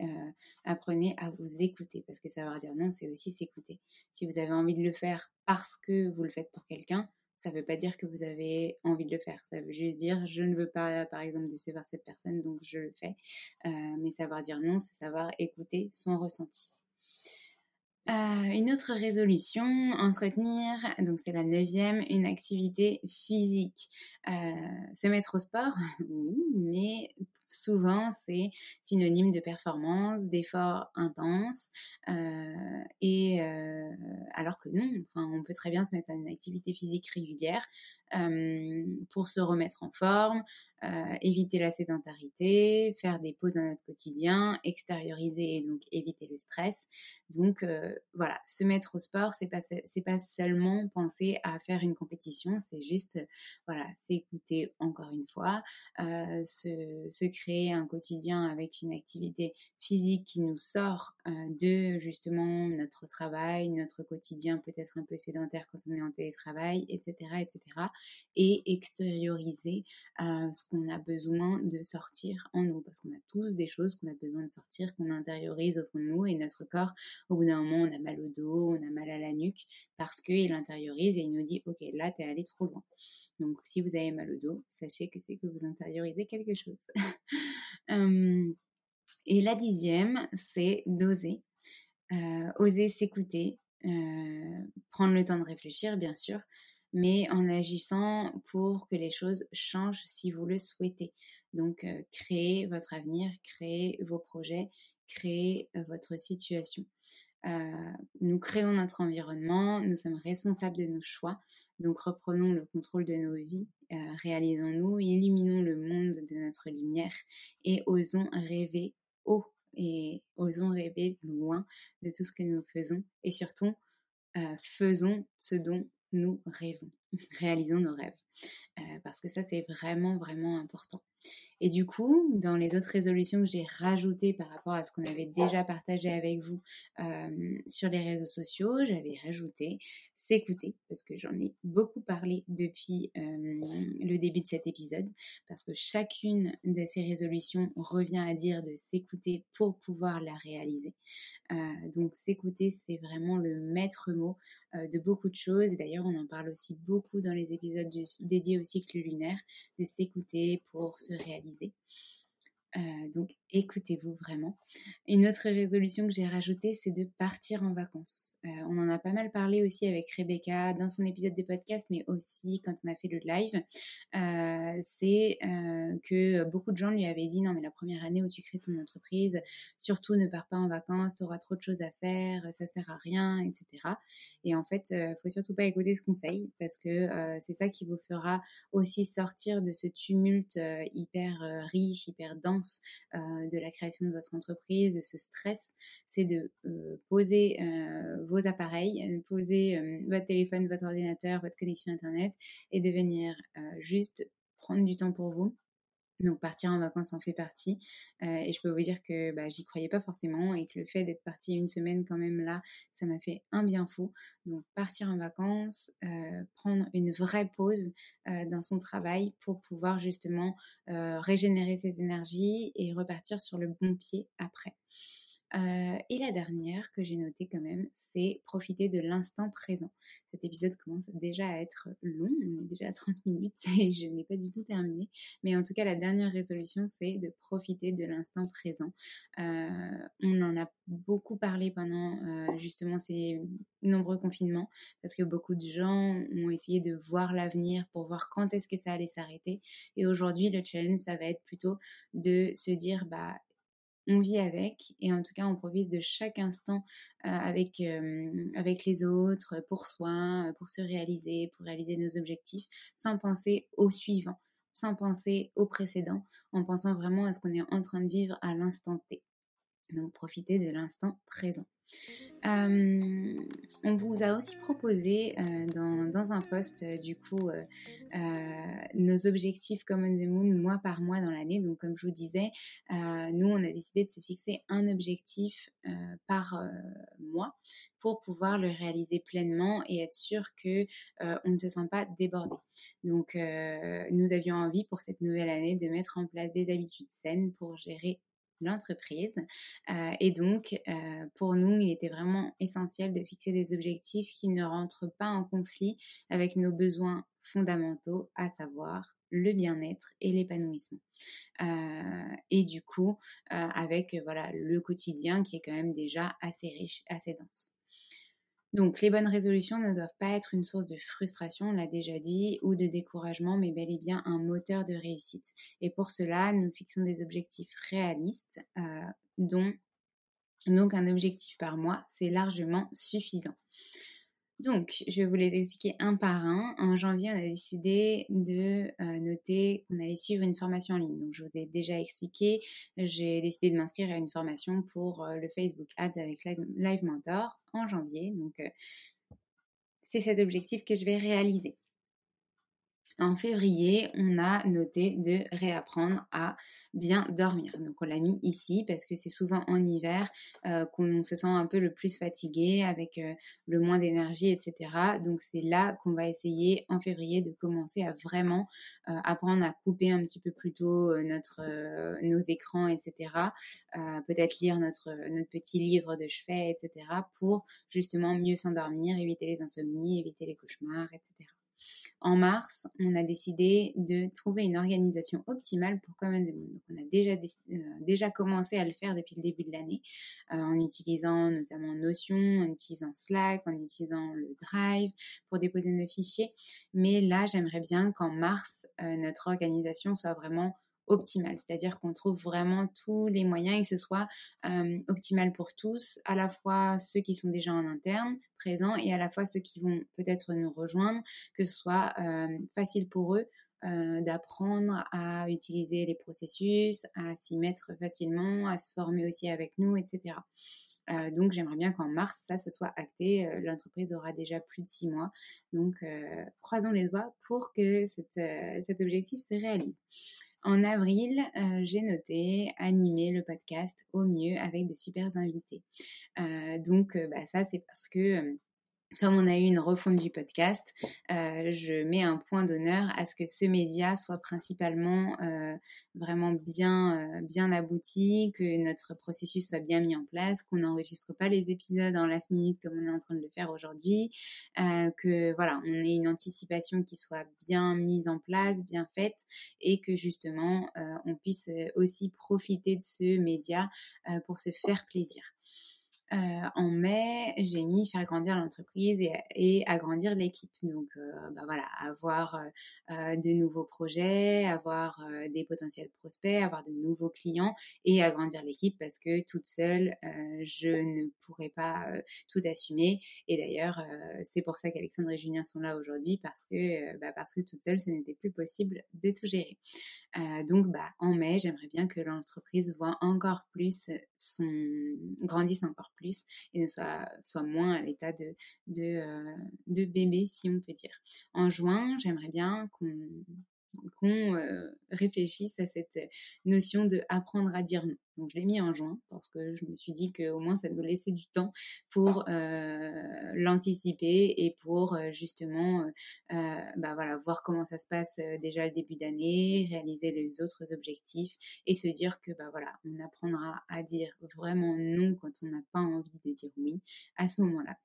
S1: apprenez à vous écouter parce que savoir dire non, c'est aussi s'écouter. Si vous avez envie de le faire parce que vous le faites pour quelqu'un, ça ne veut pas dire que vous avez envie de le faire. Ça veut juste dire je ne veux pas, par exemple, décevoir cette personne, donc je le fais. Euh, mais savoir dire non, c'est savoir écouter son ressenti. Euh, une autre résolution, entretenir, donc c'est la neuvième, une activité physique. Euh, se mettre au sport, oui, mais souvent c'est synonyme de performance, d'effort intense, et non, enfin, on peut très bien se mettre à une activité physique régulière pour se remettre en forme, éviter la sédentarité, faire des pauses dans notre quotidien, extérioriser et donc éviter le stress. Donc voilà, se mettre au sport, c'est pas pas seulement penser à faire une compétition, c'est juste voilà, s'écouter encore une fois, se, se, créer un quotidien avec une activité physique qui nous sort de justement notre travail, notre quotidien peut-être un peu sédentaire quand on est en télétravail, etc., etc et extérioriser euh, ce qu'on a besoin de sortir en nous. Parce qu'on a tous des choses qu'on a besoin de sortir, qu'on intériorise au fond de nous et notre corps, au bout d'un moment, on a mal au dos, on a mal à la nuque parce qu'il intériorise et il nous dit, ok, là, t'es allé trop loin. Donc, si vous avez mal au dos, sachez que c'est que vous intériorisez quelque chose. Et la dixième, c'est d'oser. Euh, oser s'écouter, euh, prendre le temps de réfléchir, bien sûr, mais en agissant pour que les choses changent si vous le souhaitez. Donc, euh, créez votre avenir, créez vos projets, créez euh, votre situation. Euh, nous créons notre environnement, nous sommes responsables de nos choix, donc reprenons le contrôle de nos vies, réalisons-nous, illuminons le monde de notre lumière et osons rêver haut et osons rêver loin de tout ce que nous faisons et surtout faisons ce dont nous rêvons, réalisons nos rêves. Parce que ça, c'est vraiment, vraiment important. Et du coup, dans les autres résolutions que j'ai rajoutées par rapport à ce qu'on avait déjà partagé avec vous euh, sur les réseaux sociaux, j'avais rajouté s'écouter, parce que j'en ai beaucoup parlé depuis euh, le début de cet épisode, parce que chacune de ces résolutions revient à dire de s'écouter pour pouvoir la réaliser. Euh, donc s'écouter, c'est vraiment le maître mot de beaucoup de choses. Et d'ailleurs, on en parle aussi beaucoup dans les épisodes dédiés au cycle lunaire, de s'écouter pour se réaliser. Euh, donc écoutez-vous vraiment. Une autre résolution que j'ai rajoutée, c'est de partir en vacances. Euh, on en a pas mal parlé aussi avec Rebecca dans son épisode de podcast, mais aussi quand on a fait le live. Euh, c'est que beaucoup de gens lui avaient dit non mais la première année où tu crées ton entreprise, surtout ne pars pas en vacances, tu auras trop de choses à faire, ça sert à rien, etc. Et en fait, faut surtout pas écouter ce conseil parce que c'est ça qui vous fera aussi sortir de ce tumulte hyper riche, hyper dense euh, de la création de votre entreprise, de ce stress, c'est de euh, poser euh, vos appareils, poser votre téléphone, votre ordinateur, votre connexion Internet et de venir juste prendre du temps pour vous donc partir en vacances en fait partie. et je peux vous dire que bah, j'y croyais pas forcément et que le fait d'être partie une semaine quand même là, ça m'a fait un bien fou. Donc partir en vacances, prendre une vraie pause dans son travail pour pouvoir justement régénérer ses énergies et repartir sur le bon pied après. Euh, et la dernière que j'ai notée quand même, c'est profiter de l'instant présent. Cet épisode commence déjà à être long, on est déjà à 30 minutes et je n'ai pas du tout terminé. Mais en tout cas, la dernière résolution, c'est de profiter de l'instant présent. Euh, on en a beaucoup parlé pendant euh, justement ces nombreux confinements parce que beaucoup de gens ont essayé de voir l'avenir pour voir quand est-ce que ça allait s'arrêter. Et aujourd'hui, le challenge, ça va être plutôt de se dire, bah, on vit avec et en tout cas on profite de chaque instant avec, avec les autres, pour soi, pour se réaliser, pour réaliser nos objectifs, sans penser au suivant, sans penser au précédent, en pensant vraiment à ce qu'on est en train de vivre à l'instant T. Donc profiter de l'instant présent. Euh, on vous a aussi proposé euh, dans, un post euh, du coup nos objectifs Common the Moon mois par mois dans l'année. Donc comme je vous disais, nous on a décidé de se fixer un objectif par mois pour pouvoir le réaliser pleinement et être sûr que on ne se sent pas débordé. Donc nous avions envie pour cette nouvelle année de mettre en place des habitudes saines pour gérer l'entreprise. Euh, et donc, euh, pour nous, il était vraiment essentiel de fixer des objectifs qui ne rentrent pas en conflit avec nos besoins fondamentaux, à savoir le bien-être et l'épanouissement. Euh, et du coup, avec voilà le quotidien qui est quand même déjà assez riche, assez dense. Donc les bonnes résolutions ne doivent pas être une source de frustration, on l'a déjà dit, ou de découragement, mais bel et bien un moteur de réussite. Et pour cela, nous fixons des objectifs réalistes, euh, dont donc un objectif par mois, c'est largement suffisant. Donc, je vais vous les expliquer un par un. En janvier, on a décidé de euh, noter qu'on allait suivre une formation en ligne. Donc, je vous ai déjà expliqué, j'ai décidé de m'inscrire à une formation pour euh, le Facebook Ads avec Live Mentor en janvier. Donc, euh, c'est cet objectif que je vais réaliser. En février, on a noté de réapprendre à bien dormir. Donc on l'a mis ici parce que c'est souvent en hiver euh, qu'on se sent un peu le plus fatigué avec euh, le moins d'énergie, etc. Donc c'est là qu'on va essayer en février de commencer à vraiment euh, apprendre à couper un petit peu plus tôt nos écrans, etc. Peut-être lire notre petit livre de chevet, etc. pour justement mieux s'endormir, éviter les insomnies, éviter les cauchemars, etc. En mars, on a décidé de trouver une organisation optimale pour Common the Moon. on a déjà, euh, déjà commencé à le faire depuis le début de l'année euh, en utilisant notamment Notion, en utilisant Slack, en utilisant le Drive pour déposer nos fichiers. Mais là, j'aimerais bien qu'en mars, euh, notre organisation soit vraiment optimal, c'est-à-dire qu'on trouve vraiment tous les moyens et que ce soit optimal pour tous, à la fois ceux qui sont déjà en interne présents et à la fois ceux qui vont peut-être nous rejoindre, que ce soit facile pour eux d'apprendre à utiliser les processus, à s'y mettre facilement, à se former aussi avec nous, etc. donc j'aimerais bien qu'en mars, ça se soit acté. L'entreprise aura déjà plus de six mois. Donc croisons les doigts pour que cet objectif se réalise. En avril, j'ai noté animer le podcast au mieux avec de super invités. donc bah, ça, c'est parce que comme on a eu une refonte du podcast, euh, je mets un point d'honneur à ce que ce média soit principalement euh, vraiment bien, euh, bien abouti, que notre processus soit bien mis en place, qu'on n'enregistre pas les épisodes en last minute comme on est en train de le faire aujourd'hui, que voilà, on ait une anticipation qui soit bien mise en place, bien faite, et que justement on puisse aussi profiter de ce média pour se faire plaisir. Euh, en mai, j'ai mis faire grandir l'entreprise et, agrandir l'équipe. Donc, euh, bah voilà, avoir euh, de nouveaux projets, avoir des potentiels prospects, avoir de nouveaux clients et agrandir l'équipe parce que toute seule, je ne pourrais pas tout assumer. Et d'ailleurs, c'est pour ça qu'Alexandre et Julien sont là aujourd'hui parce que, bah parce que toute seule, ce n'était plus possible de tout gérer. donc, bah, en mai, j'aimerais bien que l'entreprise voit encore plus son grandisse encore plus et ne soit, soit moins à l'état de, euh, de bébé, si on peut dire. En juin, j'aimerais bien qu'on qu'on réfléchisse à cette notion de apprendre à dire non. Donc je l'ai mis en juin parce que je me suis dit qu'au moins ça nous laissait du temps pour l'anticiper et pour justement bah voir comment ça se passe déjà le début d'année, réaliser les autres objectifs et se dire que bah on apprendra à dire vraiment non quand on n'a pas envie de dire oui à ce moment-là.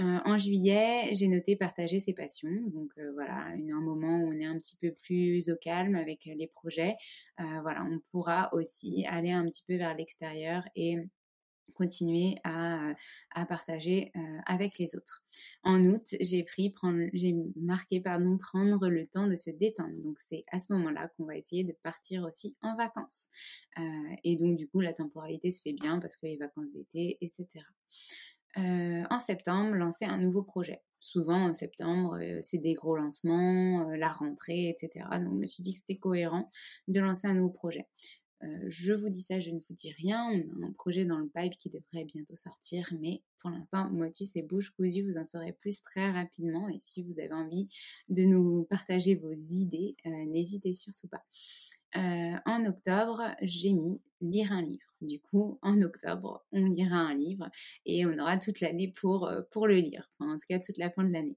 S1: Euh, en juillet, j'ai noté partager ses passions. Donc euh, voilà, un moment où on est un petit peu plus au calme avec les projets. Euh, voilà, on pourra aussi aller un petit peu vers l'extérieur et continuer à, partager avec les autres. En août, j'ai pris j'ai marqué prendre le temps de se détendre. Donc c'est à ce moment-là qu'on va essayer de partir aussi en vacances. et donc du coup la temporalité se fait bien parce que les vacances d'été, etc. Euh, en septembre, lancer un nouveau projet. Souvent en septembre, euh, c'est des gros lancements, euh, la rentrée, etc. Donc je me suis dit que c'était cohérent de lancer un nouveau projet. je vous dis ça, je ne vous dis rien. On a un projet dans le pipe qui devrait bientôt sortir, mais pour l'instant, motus et bouche cousue, vous en saurez plus très rapidement. Et si vous avez envie de nous partager vos idées, n'hésitez surtout pas. Euh, en octobre, j'ai mis lire un livre. Du coup, en octobre, on lira un livre et on aura toute l'année pour, euh, pour le lire, en tout cas toute la fin de l'année.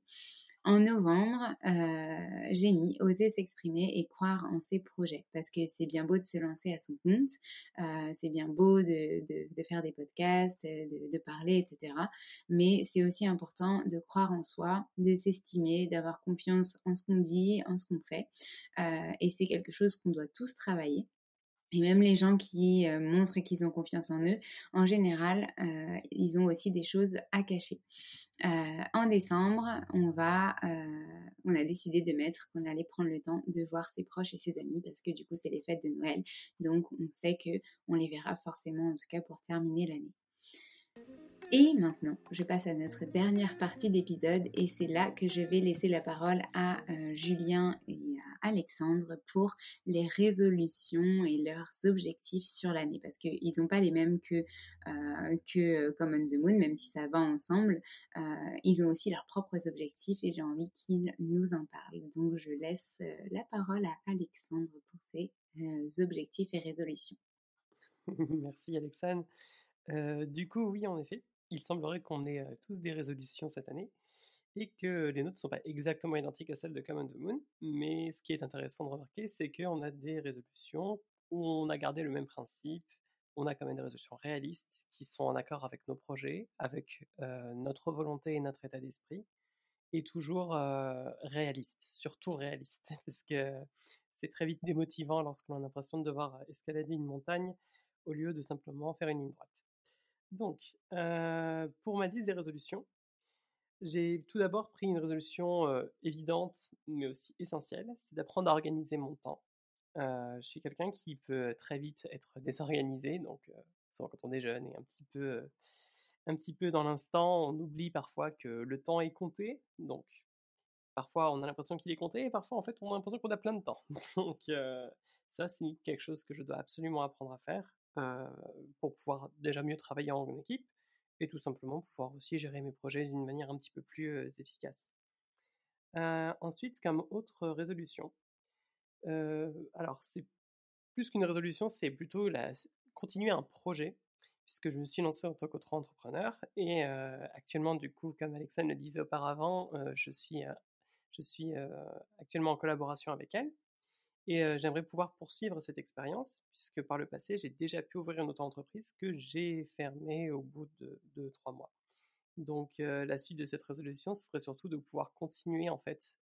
S1: En novembre, euh, j'ai mis oser s'exprimer et croire en ses projets parce que c'est bien beau de se lancer à son compte, euh, c'est bien beau de, faire des podcasts, de, parler, etc. Mais c'est aussi important de croire en soi, de s'estimer, d'avoir confiance en ce qu'on dit, en ce qu'on fait. Euh, et c'est quelque chose qu'on doit tous travailler. Et même les gens qui montrent qu'ils ont confiance en eux, en général, ils ont aussi des choses à cacher. Euh, en décembre, on euh, on a décidé de mettre qu'on allait prendre le temps de voir ses proches et ses amis parce que du coup c'est les fêtes de Noël, donc on sait que on les verra forcément en tout cas pour terminer l'année. Et maintenant, je passe à notre dernière partie d'épisode et c'est là que je vais laisser la parole à euh, Julien et à Alexandre pour les résolutions et leurs objectifs sur l'année parce qu'ils n'ont pas les mêmes que, euh, que on the Moon, même si ça va ensemble. Euh, ils ont aussi leurs propres objectifs et j'ai envie qu'ils nous en parlent. Donc je laisse la parole à Alexandre pour ses objectifs et résolutions.
S2: Merci Alexandre. du coup, oui, en effet, il semblerait qu'on ait tous des résolutions cette année et que les nôtres ne sont pas exactement identiques à celles de Common the Moon. Mais ce qui est intéressant de remarquer, c'est qu'on a des résolutions où on a gardé le même principe. On a quand même des résolutions réalistes qui sont en accord avec nos projets, avec notre volonté et notre état d'esprit, et toujours réalistes, surtout réalistes, parce que c'est très vite démotivant lorsqu'on a l'impression de devoir escalader une montagne au lieu de simplement faire une ligne droite. Donc, pour ma liste des résolutions, j'ai tout d'abord pris une résolution évidente, mais aussi essentielle, c'est d'apprendre à organiser mon temps. je suis quelqu'un qui peut très vite être désorganisé, donc souvent quand on est jeune et un petit peu, un petit peu dans l'instant, on oublie parfois que le temps est compté. Donc, parfois on a l'impression qu'il est compté, et parfois en fait on a l'impression qu'on a plein de temps. donc, ça c'est quelque chose que je dois absolument apprendre à faire. Pour pouvoir déjà mieux travailler en équipe, et tout simplement pouvoir aussi gérer mes projets d'une manière un petit peu plus efficace. ensuite, comme autre résolution, alors c'est plus qu'une résolution, c'est plutôt continuer un projet, puisque je me suis lancé en tant qu'auto-entrepreneur. Et actuellement, du coup, comme Alexandre le disait auparavant, je suis actuellement en collaboration avec elle. Et j'aimerais pouvoir poursuivre cette expérience, puisque par le passé, j'ai déjà pu ouvrir une auto-entreprise que j'ai fermée au bout de, trois mois. Donc la suite de cette résolution, ce serait surtout de pouvoir continuer en fait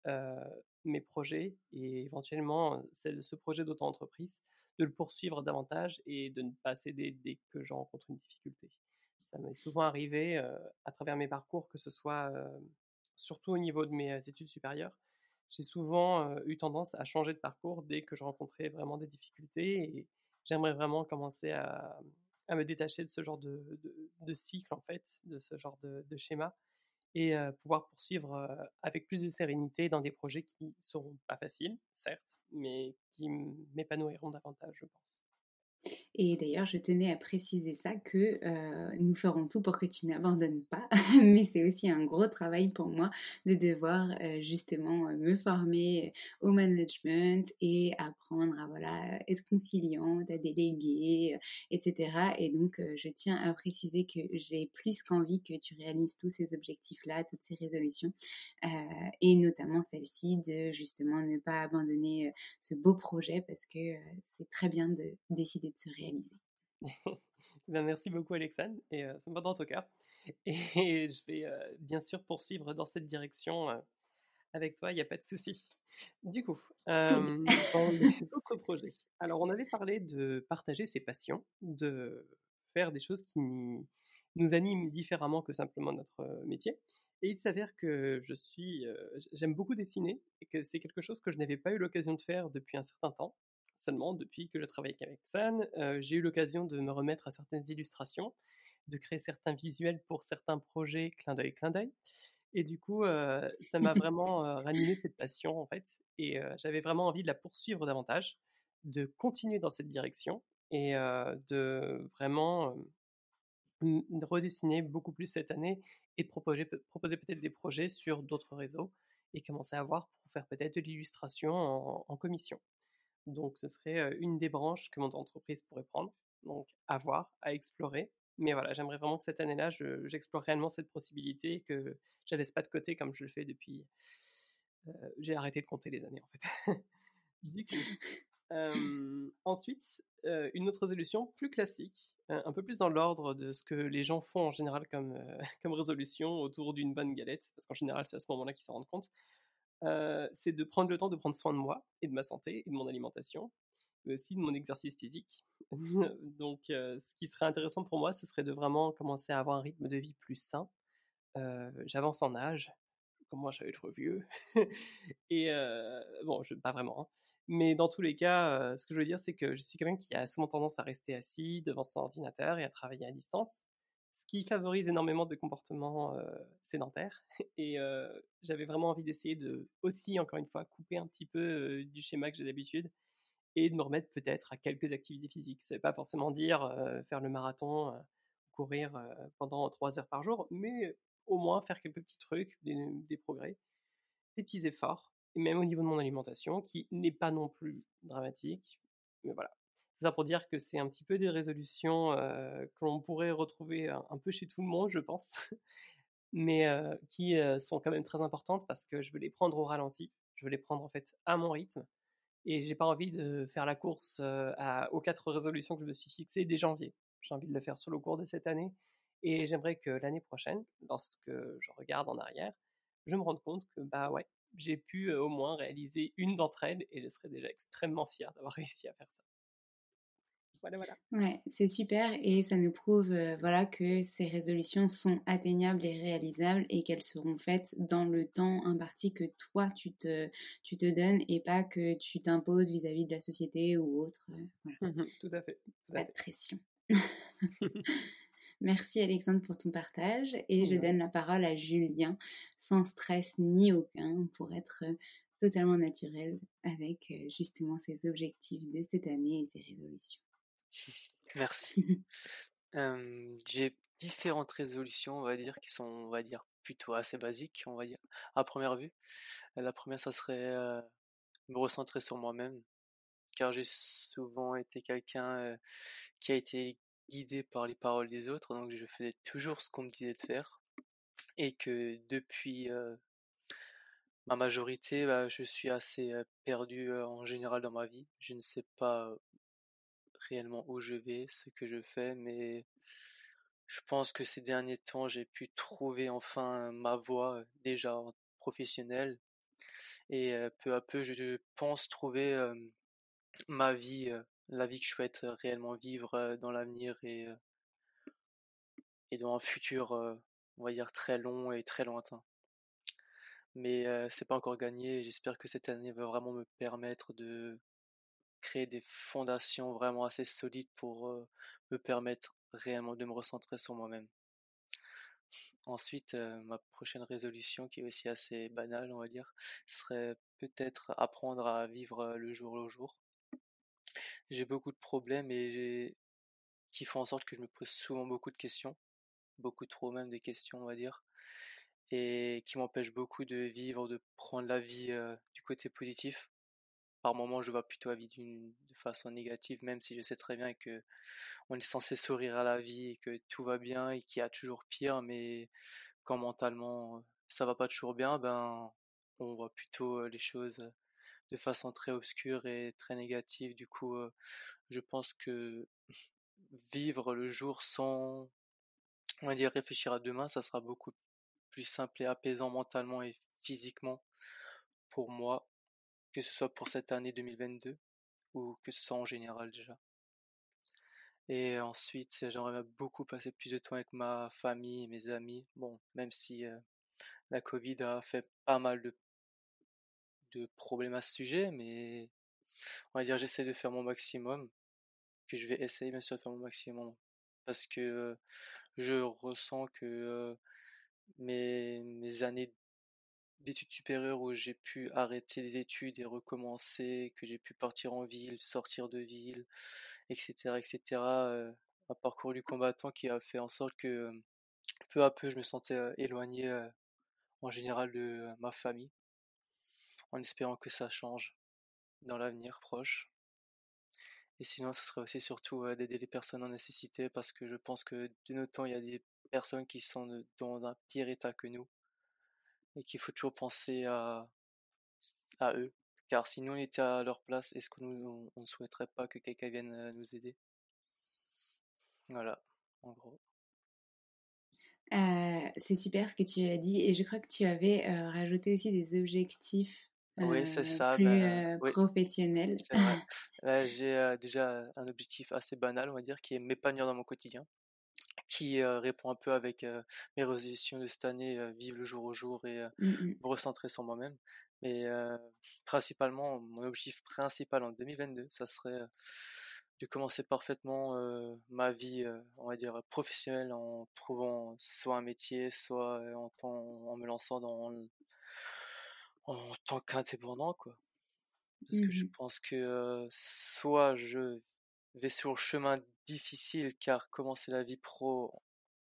S2: mes projets et éventuellement ce projet d'auto-entreprise, de le poursuivre davantage et de ne pas céder dès que je rencontre une difficulté. Ça m'est souvent arrivé à travers mes parcours, que ce soit surtout au niveau de mes études supérieures, j'ai souvent eu tendance à changer de parcours dès que je rencontrais vraiment des difficultés et j'aimerais vraiment commencer à, me détacher de ce genre de, cycle, en fait, de ce genre de, schéma et pouvoir poursuivre avec plus de sérénité dans des projets qui seront pas faciles, certes, mais qui m'épanouiront davantage, je pense.
S1: Et d'ailleurs, je tenais à préciser ça que euh, nous ferons tout pour que tu n'abandonnes pas, mais c'est aussi un gros travail pour moi de devoir euh, justement euh, me former au management et apprendre à voilà être conciliante, à déléguer, etc. Et donc, je tiens à préciser que j'ai plus qu'envie que tu réalises tous ces objectifs-là, toutes ces résolutions, et notamment celle-ci de justement ne pas abandonner ce beau projet parce que c'est très bien de décider de se réaliser.
S2: ben, merci beaucoup Alexandre, et euh, ça me va dans ton cœur. Et je vais euh, bien sûr poursuivre dans cette direction euh, avec toi, il n'y a pas de souci. Du coup, dans les autres projets, alors on avait parlé de partager ses passions, de faire des choses qui nous animent différemment que simplement notre métier. Et il s'avère que je suis, j'aime beaucoup dessiner et que c'est quelque chose que je n'avais pas eu l'occasion de faire depuis un certain temps. Seulement, depuis que je travaille avec San, euh, j'ai eu l'occasion de me remettre à certaines illustrations, de créer certains visuels pour certains projets, clin d'œil, clin d'œil. Et du coup, euh, ça m'a vraiment ranimé cette passion, en fait. Et j'avais vraiment envie de la poursuivre davantage, de continuer dans cette direction et de vraiment redessiner beaucoup plus cette année et proposer, proposer peut-être des projets sur d'autres réseaux et commencer à voir pour faire peut-être de l'illustration en commission. Donc, ce serait une des branches que mon entreprise pourrait prendre. Donc, à voir, à explorer. Mais voilà, j'aimerais vraiment que cette année-là, j'explore réellement cette possibilité et que je ne laisse pas de côté comme je le fais depuis. J'ai arrêté de compter les années, en fait. ensuite, une autre résolution plus classique, un peu plus dans l'ordre de ce que les gens font en général comme, comme résolution autour d'une bonne galette, parce qu'en général, c'est à ce moment-là qu'ils s'en rendent compte c'est de prendre le temps de prendre soin de moi et de ma santé et de mon alimentation, mais aussi de mon exercice physique. Donc, ce qui serait intéressant pour moi, ce serait de vraiment commencer à avoir un rythme de vie plus sain. J'avance en âge, comment je vais être vieux. et bon, je, pas vraiment. Hein. Mais dans tous les cas, ce que je veux dire, c'est que je suis quelqu'un qui a souvent tendance à rester assis devant son ordinateur et à travailler à distance ce qui favorise énormément de comportements sédentaires. Et j'avais vraiment envie d'essayer de aussi, encore une fois, couper un petit peu du schéma que j'ai d'habitude et de me remettre peut-être à quelques activités physiques. Ça ne veut pas forcément dire faire le marathon, courir pendant trois heures par jour, mais au moins faire quelques petits trucs, des, progrès, des petits efforts, et même au niveau de mon alimentation, qui n'est pas non plus dramatique. Mais voilà, c'est ça pour dire que c'est un petit peu des résolutions que l'on pourrait retrouver un, peu chez tout le monde, je pense, mais qui sont quand même très importantes parce que je veux les prendre au ralenti, je veux les prendre en fait à mon rythme, et j'ai pas envie de faire la course aux quatre résolutions que je me suis fixées dès janvier. J'ai envie de le faire sur le cours de cette année, et j'aimerais que l'année prochaine, lorsque je regarde en arrière, je me rende compte que bah ouais, j'ai pu au moins réaliser une d'entre elles, et je serais déjà extrêmement fier d'avoir réussi à faire ça. Voilà, voilà.
S1: Ouais, c'est super et ça nous prouve euh, voilà que ces résolutions sont atteignables et réalisables et qu'elles seront faites dans le temps imparti que toi tu te, tu te donnes et pas que tu t'imposes vis-à-vis de la société ou autre.
S2: Euh, voilà. Mmh tout à fait.
S1: pas de pression. Merci Alexandre pour ton partage et je donne la parole à Julien sans stress ni aucun pour être euh, totalement naturel avec justement ses objectifs de cette année et ses résolutions.
S3: Merci. J'ai différentes résolutions, on va dire, qui sont, on va dire, plutôt assez basiques, on va dire, à première vue. La première, ça serait me recentrer sur moi-même, car j'ai souvent été quelqu'un qui a été guidé par les paroles des autres, donc je faisais toujours ce qu'on me disait de faire, et que depuis ma majorité, bah, je suis assez perdu en général dans ma vie. Je ne sais pas réellement où je vais, ce que je fais, mais je pense que ces derniers temps, j'ai pu trouver enfin ma voie déjà professionnelle et peu à peu, je pense trouver ma vie, la vie que je souhaite réellement vivre dans l'avenir et et dans un futur, on va dire très long et très lointain. Mais c'est pas encore gagné. J'espère que cette année va vraiment me permettre de créer des fondations vraiment assez solides pour me permettre réellement de me recentrer sur moi-même. Ensuite, ma prochaine résolution, qui est aussi assez banale, on va dire, serait peut-être apprendre à vivre le jour le jour. J'ai beaucoup de problèmes et qui font en sorte que je me pose souvent beaucoup de questions, beaucoup trop même des questions, on va dire, et qui m'empêchent beaucoup de vivre, de prendre la vie du côté positif par moments, je vois plutôt la vie d'une de façon négative, même si je sais très bien que on est censé sourire à la vie et que tout va bien et qu'il y a toujours pire, mais quand mentalement ça va pas toujours bien, ben on voit plutôt les choses de façon très obscure et très négative. Du coup, je pense que vivre le jour sans, on va dire, réfléchir à demain, ça sera beaucoup plus simple et apaisant mentalement et physiquement pour moi que ce soit pour cette année 2022 ou que ce soit en général déjà. Et ensuite, j'aimerais beaucoup passer plus de temps avec ma famille et mes amis. Bon, même si la Covid a fait pas mal de, problèmes à ce sujet, mais on va dire j'essaie de faire mon maximum, que je vais essayer bien sûr de faire mon maximum, parce que je ressens que mes, mes années d'études supérieures où j'ai pu arrêter les études et recommencer, que j'ai pu partir en ville, sortir de ville, etc., etc. Euh, un parcours du combattant qui a fait en sorte que peu à peu je me sentais éloigné en général de ma famille, en espérant que ça change dans l'avenir proche. Et sinon, ça serait aussi surtout d'aider les personnes en nécessité parce que je pense que de nos temps, il y a des personnes qui sont dans un pire état que nous et qu'il faut toujours penser à, à eux. Car si nous on était à leur place, est-ce que nous on ne souhaiterait pas que quelqu'un vienne euh, nous aider? Voilà, en gros.
S1: Euh, c'est super ce que tu as dit et je crois que tu avais euh, rajouté aussi des objectifs
S3: oui, c'est ça,
S1: plus ben, professionnels.
S3: J'ai déjà un objectif assez banal, on va dire, qui est m'épanouir dans mon quotidien qui répond un peu avec mes résolutions de cette année, vivre le jour au jour et mmh me recentrer sur moi-même. Mais principalement, mon objectif principal en 2022, ça serait de commencer parfaitement ma vie, on va dire, professionnelle en trouvant soit un métier, soit en, en me lançant dans en tant qu'indépendant, quoi. Parce que je mmh pense que soit je vais sur le chemin difficile car commencer la vie pro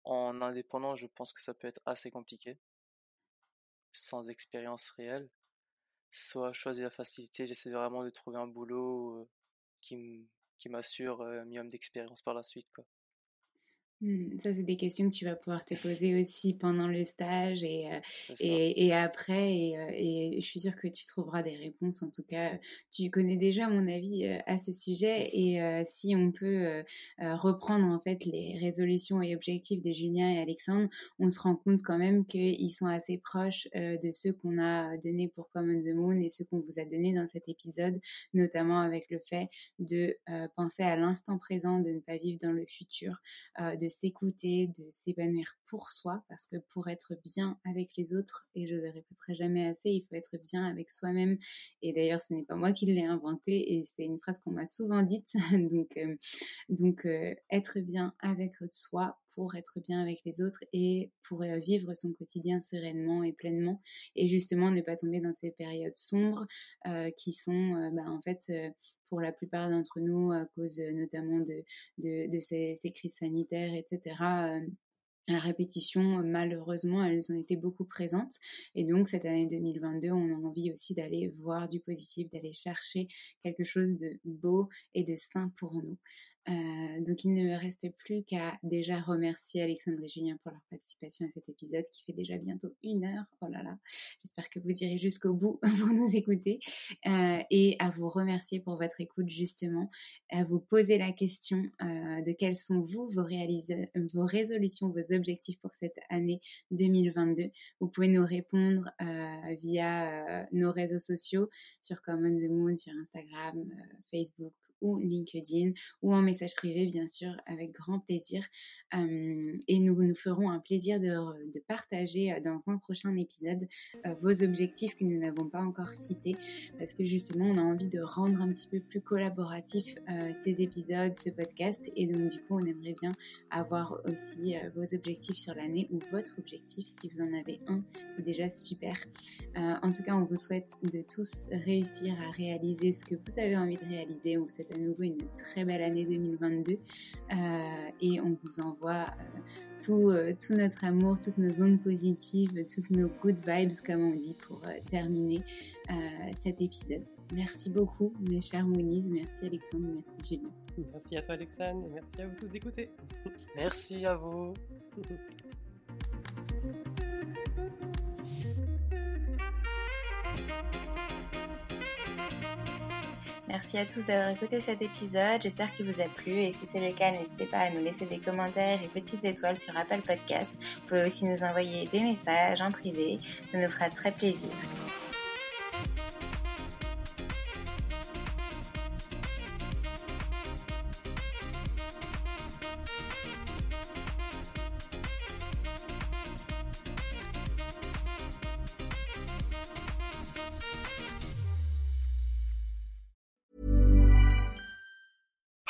S3: en indépendant, je pense que ça peut être assez compliqué, sans expérience réelle. Soit choisir la facilité, j'essaie vraiment de trouver un boulot qui m'assure un minimum d'expérience par la suite. Quoi.
S1: Mmh, ça, c'est des questions que tu vas pouvoir te poser aussi pendant le stage et, euh, et, et, après. Et, euh, et, je suis sûre que tu trouveras des réponses. En tout cas, tu connais déjà mon avis euh, à ce sujet. Et si on peut reprendre en fait les résolutions et objectifs de Julien et Alexandre, on se rend compte quand même qu'ils sont assez proches de ceux qu'on a donnés pour Common the Moon et ceux qu'on vous a donnés dans cet épisode, notamment avec le fait de penser à l'instant présent, de ne pas vivre dans le futur, de s'écouter, de s'épanouir pour soi, parce que pour être bien avec les autres, et je le répéterai jamais assez, il faut être bien avec soi-même. Et d'ailleurs, ce n'est pas moi qui l'ai inventé, et c'est une phrase qu'on m'a souvent dite. donc, euh, euh, être bien avec soi pour être bien avec les autres et pour vivre son quotidien sereinement et pleinement et justement ne pas tomber dans ces périodes sombres qui sont bah, en fait pour la plupart d'entre nous à cause notamment de, de, ces, ces, crises sanitaires, etc à répétition, malheureusement, elles ont été beaucoup présentes. Et donc, cette année 2022, on a envie aussi d'aller voir du positif, d'aller chercher quelque chose de beau et de sain pour nous. Euh, donc il ne me reste plus qu'à déjà remercier Alexandre et Julien pour leur participation à cet épisode qui fait déjà bientôt une heure. Oh là là, j'espère que vous irez jusqu'au bout pour nous écouter euh, et à vous remercier pour votre écoute justement, à vous poser la question euh, de quels sont vous vos, vos résolutions, vos objectifs pour cette année 2022. Vous pouvez nous répondre via nos réseaux sociaux sur Common the Moon, sur Instagram, Facebook ou LinkedIn ou en message privé, bien sûr, avec grand plaisir. et nous nous ferons un plaisir de, partager euh, dans un prochain épisode vos objectifs que nous n'avons pas encore cités parce que justement, on a envie de rendre un petit peu plus collaboratif ces épisodes, ce podcast. Et donc, du coup, on aimerait bien avoir aussi vos objectifs sur l'année ou votre objectif. Si vous en avez un, c'est déjà super. en tout cas, on vous souhaite de tous réussir à réaliser ce que vous avez envie de réaliser. Vous souhaite à nouveau une très belle année 2022 euh, et on vous envoie euh, tout, euh, tout, notre amour, toutes nos ondes positives, toutes nos good vibes, comme on dit, pour terminer cet épisode. Merci beaucoup, mes chers Moonies. Merci Alexandre, merci Julien.
S2: Merci à toi Alexandre, merci à vous tous d'écouter.
S3: Merci à vous.
S1: Merci à tous d'avoir écouté cet épisode. J'espère qu'il vous a plu et si c'est le cas, n'hésitez pas à nous laisser des commentaires et petites étoiles sur Apple Podcast. Vous pouvez aussi nous envoyer des messages en privé. Ça nous fera très plaisir.